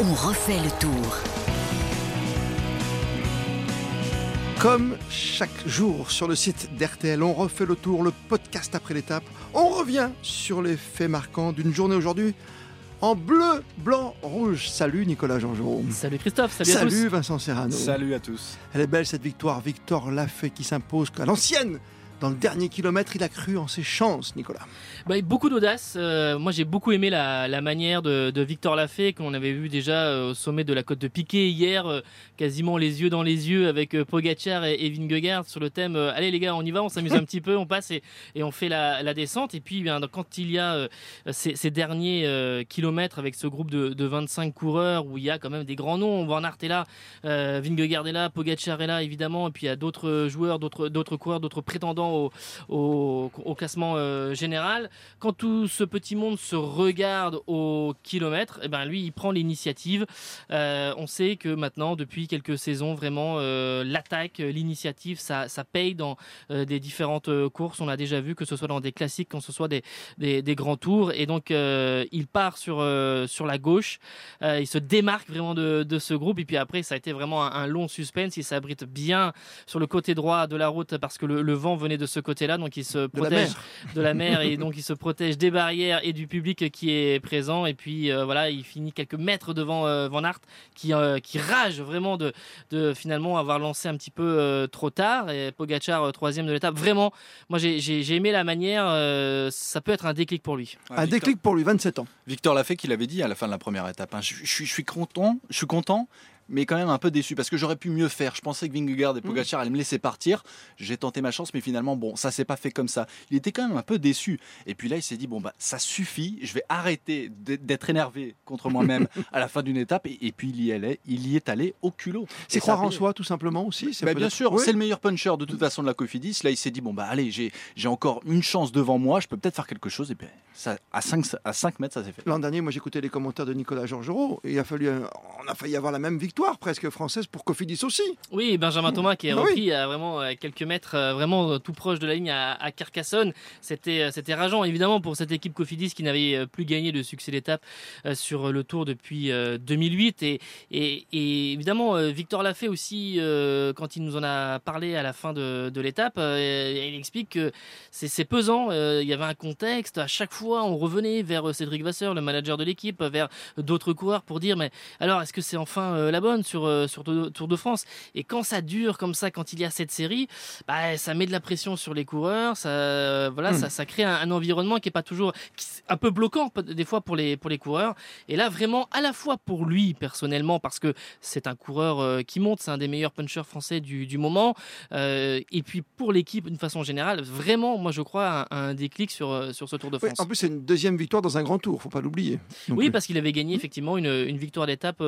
On refait le tour. Comme chaque jour sur le site d'RTL, on refait le tour, le podcast après l'étape. On revient sur les faits marquants d'une journée aujourd'hui en bleu, blanc, rouge. Salut Nicolas. Salut Christophe, salut, à tous. Salut Vincent Serrano. Salut à tous. Elle est belle cette victoire. Victor Lafay qui s'impose à l'ancienne dans le dernier kilomètre, il a cru en ses chances, Nicolas. Bah, beaucoup d'audace. Euh, moi, j'ai beaucoup aimé la, manière de, Victor Lafay qu'on avait vu déjà euh, au sommet de la côte de Piquet hier, euh, quasiment les yeux dans les yeux avec Pogacar et, et Vingegaard sur le thème Allez les gars, on y va, on s'amuse un petit peu, on passe et, on fait la, descente. Et puis, bien, quand il y a ces, derniers kilomètres avec ce groupe de, 25 coureurs où il y a quand même des grands noms, Van Aert est là, Vingegaard est là, Pogacar est là évidemment, et puis il y a d'autres joueurs, d'autres coureurs, d'autres prétendants au, classement euh, général. Quand tout ce petit monde se regarde au kilomètre, eh ben lui, il prend l'initiative. Euh, on sait que maintenant, depuis quelques saisons, vraiment, euh, l'attaque, l'initiative, ça, ça paye dans des différentes courses. On a déjà vu que ce soit dans des classiques, quand ce soit des, des, grands tours. Et donc, il part sur, sur la gauche. il se démarque vraiment de, de, ce groupe. Et puis après, ça a été vraiment un, long suspense. Il s'abrite bien sur le côté droit de la route parce que le, le vent venait de de ce côté-là, donc il se protège de la, mer et donc il se protège des barrières et du public qui est présent. Et puis euh, voilà, il finit quelques mètres devant euh, Van Aert qui, euh, qui rage vraiment de, de finalement avoir lancé un petit peu trop tard. Et Pogacar troisième de l'étape. Vraiment, moi j'ai aimé la manière. ça peut être un déclic pour lui. un déclic pour lui, 27 ans. Victor l'a fait qu'il avait dit à la fin de la première étape. Hein. je, je, suis content, je suis content mais quand même un peu déçu parce que j'aurais pu mieux faire. Je pensais que Vingegaard et mm. Pogacar allaient me laisser partir. J'ai tenté ma chance, mais finalement, bon, ça s'est pas fait comme ça. Il était quand même un peu déçu. Et puis là, il s'est dit bon bah ça suffit. Je vais arrêter d'être énervé contre moi-même à la fin d'une étape. Et, puis il y allait, il y est allé au culot. C'est croire en soi, tout simplement aussi. Bah, bien sûr, c'est le meilleur puncher de toute façon de la Cofidis. Là, il s'est dit bon bah allez, j'ai encore une chance devant moi. Je peux peut-être faire quelque chose. Et puis ça, à 5 à 5 mètres, ça s'est fait. L'an dernier, moi j'écoutais les commentaires de Nicolas Georgerot. Il a fallu, on a failli avoir la même victoire presque française pour Cofidis aussi. Oui, Benjamin Thomas qui est bah repris à vraiment quelques mètres, euh, vraiment tout proche de la ligne à, Carcassonne. C'était, euh, c'était rageant évidemment pour cette équipe Cofidis qui n'avait euh, plus gagné de succès d'étape sur le Tour depuis 2008. Et, et, évidemment, Victor l'a fait aussi quand il nous en a parlé à la fin de, de l'étape. il explique que c'est, pesant. il y avait un contexte. À chaque fois, on revenait vers Cédric Vasseur, le manager de l'équipe, vers d'autres coureurs pour dire mais alors est-ce que c'est enfin la bonne sur, euh, sur Tour de France. Et quand ça dure comme ça, quand il y a cette série, bah, ça met de la pression sur les coureurs, ça, voilà, hmm. ça, ça, crée un, environnement qui est pas toujours un peu bloquant des fois pour les, pour les coureurs. Et là, vraiment, à la fois pour lui personnellement, parce que c'est un coureur euh, qui monte, c'est un des meilleurs punchers français du, du moment, euh, et puis pour l'équipe d'une façon générale, vraiment, moi je crois, un, un déclic sur, sur ce Tour de France. en plus, c'est une deuxième victoire dans un grand tour, faut pas l'oublier. Oui, parce qu'il avait gagné effectivement une, une victoire d'étape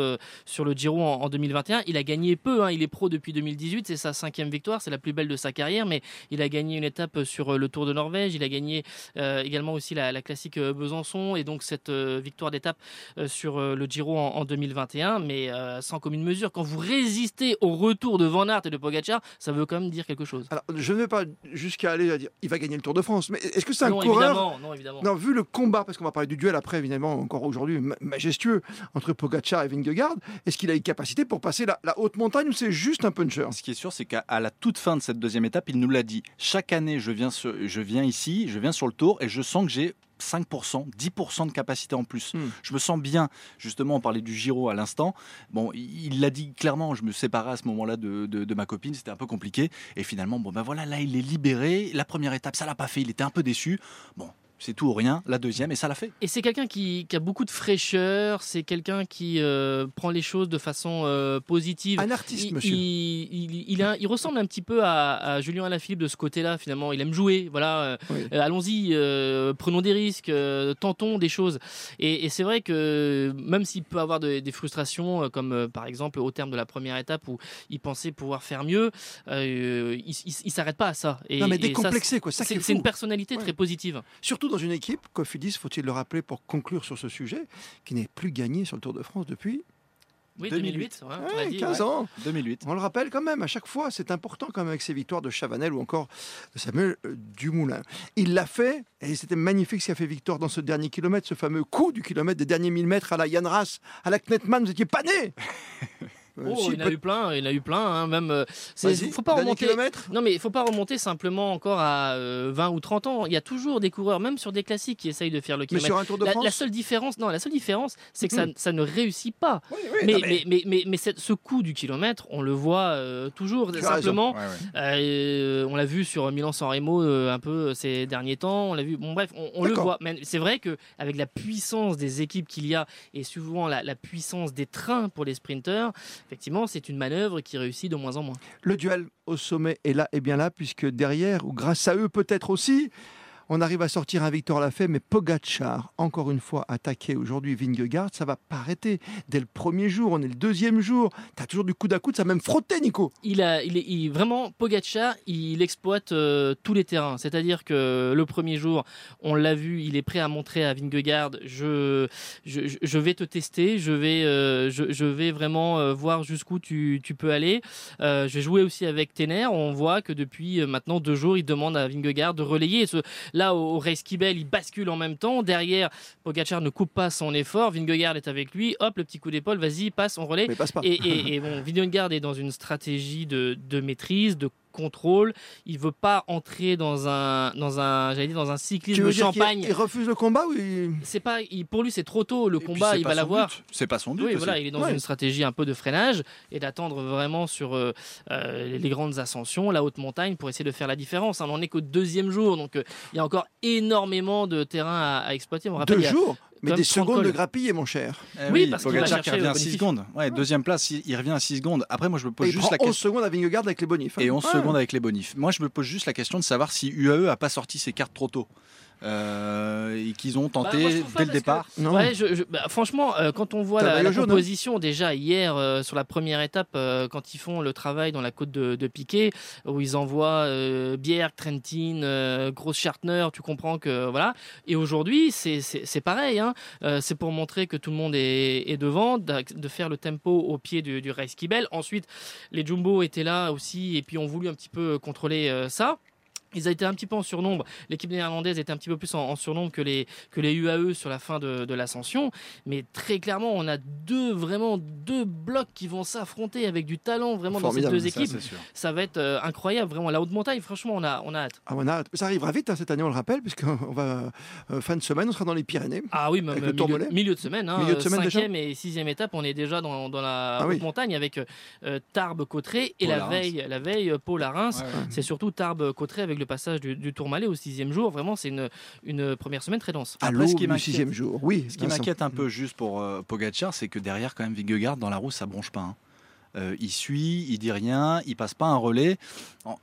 sur le Giro en en, 2021. Il a gagné peu, hein. il est pro depuis 2018, c'est sa cinquième victoire, c'est la plus belle de sa carrière, mais il a gagné une étape sur euh, le Tour de Norvège, il a gagné euh, également aussi la, classique euh, Besançon et donc cette victoire d'étape sur le Giro en, 2021, mais sans commune mesure. Quand vous résistez au retour de Van Aert et de Pogacar, ça veut quand même dire quelque chose. Alors, je ne vais pas jusqu'à aller à dire il va gagner le Tour de France, mais est-ce que c'est un non, coureur évidemment, Non, évidemment. Non, vu le combat, parce qu'on va parler du duel après, évidemment, encore aujourd'hui majestueux entre Pogacar et Vingegaard, est-ce qu'il a une capacité pour passer la, haute montagne ou c'est juste un puncher? Ce qui est sûr, c'est qu'à la toute fin de cette deuxième étape, il nous l'a dit. Chaque année, je viens, je viens ici, je viens sur le tour et je sens que j'ai 5%, 10% de capacité en plus. Hmm. Je me sens bien. Justement, on parlait du Giro à l'instant. Bon, il l'a dit clairement. Je me séparais à ce moment-là de, de, ma copine. C'était un peu compliqué. Et finalement, bon, ben voilà, là, il est libéré. La première étape, ça l'a pas fait. Il était un peu déçu. Bon, c'est tout ou rien, la deuxième, et ça l'a fait. Et c'est quelqu'un qui, a beaucoup de fraîcheur, c'est quelqu'un qui euh, prend les choses de façon euh, positive. Un artiste, monsieur. Il, il, ressemble un petit peu à, Julien Alaphilippe de ce côté-là, finalement. Il aime jouer, voilà. Euh, allons-y, prenons des risques, tentons des choses. Et, c'est vrai que même s'il peut avoir des frustrations, comme par exemple au terme de la première étape où il pensait pouvoir faire mieux, il, ne s'arrête pas à ça. Et, non, mais décomplexé, quoi. C'est une personnalité très positive. Surtout dans une équipe, Cofidis, faut-il le rappeler pour conclure sur ce sujet, qui n'est plus gagné sur le Tour de France depuis Oui, 2008. 2008. ouais, on l'a Ouais, dit, 15 ouais. ans. 2008. On le rappelle quand même à chaque fois, c'est important quand même avec ces victoires de Chavanel ou encore de Samuel euh, Dumoulin. Il l'a fait et c'était magnifique ce qu'a fait Victor dans ce dernier kilomètre, ce fameux coup du kilomètre des derniers 1000 mètres à la Yann Ras, à la Knetman, vous n'étiez pas né Oh, si, il a eu plein, il a eu plein, hein, même. euh, faut pas remonter. Non, mais il faut pas remonter simplement encore à euh, 20 ou 30 ans. Il y a toujours des coureurs, même sur des classiques, qui essayent de faire le Mais kilomètre. sur un Tour de La, France la seule différence, non, la seule différence, c'est que ça, Mhm. ça ne réussit pas. Oui, oui, Mais, non, mais, mais, mais, mais ce coup du kilomètre, on le voit euh, toujours. Tu Simplement, Ouais, ouais. euh, on l'a vu sur Milan-San Remo euh, un peu ces derniers temps. On l'a vu. Bon, bref, on, on le voit. Mais c'est vrai que avec la puissance des équipes qu'il y a et souvent la, la puissance des trains pour les sprinteurs, effectivement, c'est une manœuvre qui réussit de moins en moins. Le duel au sommet est là et bien là, puisque derrière, ou grâce à eux peut-être aussi, on arrive à sortir un Victor Lafay, mais Pogacar, encore une fois, attaqué aujourd'hui Vingegaard, ça va pas arrêter. Dès le premier jour, on est le deuxième jour, tu as toujours du coude à coude, ça a même frotté, Nico. Il a, il est, vraiment Pogacar, il exploite euh, tous les terrains. C'est-à-dire que le premier jour, on l'a vu, il est prêt à montrer à Vingegaard, je, je, je- vais te tester, je vais, euh, je, vais vraiment euh, voir jusqu'où tu, tu peux aller. Je vais jouer aussi avec Tener. On voit que depuis maintenant deux jours, il demande à Vingegaard de relayer. Ce- là, au, au Race il bascule en même temps. Derrière, Pogacar ne coupe pas son effort. Vingegaard est avec lui. Hop, le petit coup d'épaule, vas-y, passe, on relaie. Mais passe pas. Et, et, et bon, Vingegaard est dans une stratégie de, de maîtrise, de contrôle. Il veut pas entrer dans un, dans un, j'allais dire dans un tu cyclisme veux de champagne. il refuse le combat ou il- C'est pas, il- pour lui c'est trop tôt. Le Et combat, il va l'avoir. C'est pas son but. Oui, aussi. voilà, il est dans Ouais. une stratégie un peu de freinage et d'attendre vraiment sur euh, euh, les grandes ascensions, la haute montagne, pour essayer de faire la différence. On n'en est qu'au deuxième jour, donc euh, il y a encore énormément de terrain à, à exploiter. On rappelle, Deux jours Mais des 30 secondes de cols. grappiller, mon cher. Eh Oui, oui, parce qu'il va Pogacar qui chercher revient à 6 bonifie. secondes. Ouais, deuxième place, il, il revient à 6 secondes. Après, moi, je me pose Et juste la 11 question. secondes à Vingegaard avec les bonifs. hein. Et 11 Ouais. secondes avec les bonifs. Moi, je me pose juste la question de savoir si UAE a pas sorti ses cartes trop tôt. Euh, et qu'ils ont Bah, moi, tenté dès le que- départ. Non. Ouais, je- je- bah, franchement, euh, quand on voit la, la hein composition déjà hier euh, sur la première étape, euh, quand ils font le travail dans la côte de, de Piquet, où ils envoient euh, Bierg, Trentin, euh, Gross Schartner, tu comprends que voilà. Et aujourd'hui, c'est pareil. hein. Euh, c'est pour montrer que tout le monde est, est devant, de faire le tempo au pied du, du Race Kibel. Ensuite, les Jumbo étaient là aussi et puis ont voulu un petit peu contrôler euh, ça. Ils ont été un petit peu en surnombre. L'équipe néerlandaise était un petit peu plus en, en surnombre que les, que les UAE sur la fin de, de l'ascension. Mais très clairement, on a deux, vraiment deux blocs qui vont s'affronter avec du talent vraiment dans ces deux équipes. Ça va être euh, incroyable. Vraiment, la haute montagne, franchement, on a, on a hâte. Ah, on a- Ça arrivera vite hein, cette année, on le rappelle, puisqu'on va euh, fin de semaine, on sera dans les Pyrénées. Ah oui, même milieu, milieu de semaine. Hein, Milieu de semaine déjà cinquième et sixième étape, on est déjà dans, dans la Ah haute oui. montagne avec euh, Tarbes-Cotterêts et Paul la veille, la veille, Paul à Reims. Ouais, ouais. C'est surtout Tarbes-Cotterêts avec le passage du, du Tourmalet au sixième jour. Vraiment, c'est une, une première semaine très dense. À Après, ce qui sixième jour. Oui, Ce qui m'inquiète un peu juste pour euh, Pogacar, c'est que derrière, quand même, Vingegaard, dans la roue, ça bronche pas. hein. Euh, il suit, il dit rien, il passe pas un relais.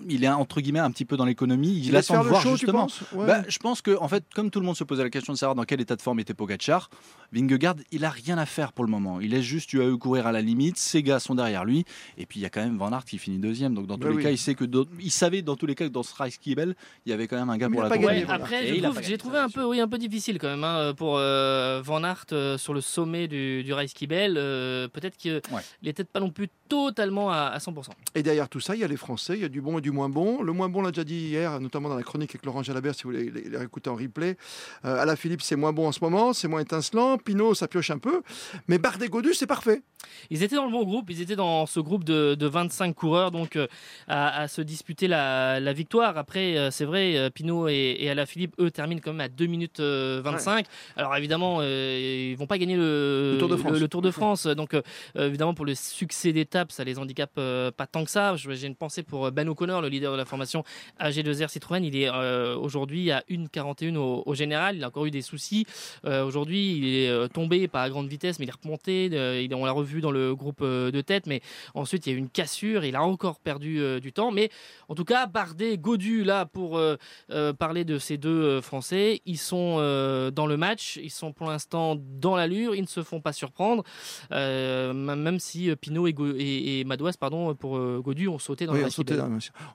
Il est entre guillemets un petit peu dans l'économie. Il, Il laisse attend de voir show, justement. Ouais. Bah, je pense que, en fait, comme tout le monde se posait la question de savoir dans quel état de forme était Pogacar, Vingegaard, il a rien à faire pour le moment. Il laisse juste UAE courir à la limite. Ses gars sont derrière lui. Et puis il y a quand même Van Aert qui finit deuxième. Donc dans tous Bah les oui. cas, il sait que d'autres- il savait dans tous les cas que dans ce Race Kibel, il y avait quand même un gars Mais pour la gagné, Aert. après, j'ai trouvé un peu, oui, un peu difficile quand même hein, pour euh, Van Aert euh, sur le sommet du, du Race Kibel. Euh, Peut-être qu'il Ouais. n'était pas non plus totalement à, à 100%. Et derrière tout ça, il y a les Français, il y a du bon et du moins bon. Le moins bon, on l'a déjà dit hier, notamment dans la chronique avec Laurent Jalabert, si vous voulez les, les réécouter en replay. Euh, Alain Philippe, c'est moins bon en ce moment, c'est moins étincelant. Pinot, ça pioche un peu. Mais Bardet Godu, c'est parfait. Ils étaient dans le bon groupe, ils étaient dans ce groupe de, de 25 coureurs donc euh, à, à se disputer la, la victoire. Après, euh, c'est vrai, euh, Pinot et, et Alaphilippe, eux, terminent quand même à 2 minutes euh, 25. Alors évidemment, ils vont pas gagner le, Le Tour de France. le Tour de France. Donc évidemment, pour le succès ça les handicape euh, pas tant que ça. J'ai une pensée pour Ben O'Connor, le leader de la formation AG2R Citroën. Il est euh, aujourd'hui à 1,41 au, au général. Il a encore eu des soucis. Euh, aujourd'hui, il est euh, tombé, pas à grande vitesse, mais il est remonté. Euh, il- on l'a revu dans le groupe euh, de tête, mais ensuite il y a eu une cassure. Il a encore perdu euh, du temps. Mais en tout cas, Bardet, Godu, là, pour euh, euh, parler de ces deux euh, Français, ils sont euh, dans le match. Ils sont pour l'instant dans l'allure. Ils ne se font pas surprendre. Euh, même si euh, Pinot et, Go- et- et, Madouas, pardon, pour Godu, ont sauté dans le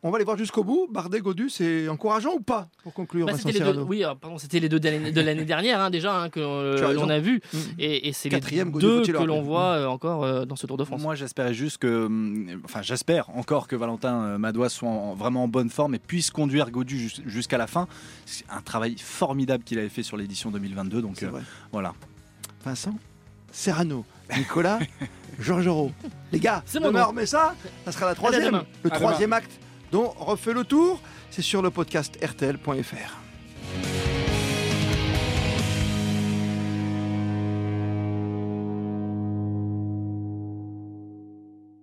On va aller voir jusqu'au bout. Bardet, Godu, c'est encourageant ou pas pour conclure bah, les deux, Oui, pardon, c'était les deux de l'année dernière hein, déjà hein, que l'on a vu. Mm. Et, c'est les deux que l'on voit encore dans ce Tour de France. Moi, j'espérais juste que, hum, enfin, j'espère encore que Valentin Madouas soit vraiment en bonne forme et puisse conduire Godu jusqu'à la fin. C'est un travail formidable qu'il avait fait sur l'édition 2022. Donc voilà. Vincent? Serrano, Nicolas, Georges Les gars, demain mais ça, ça sera la troisième, le troisième acte dont refait le tour. C'est sur le podcast rtl.fr.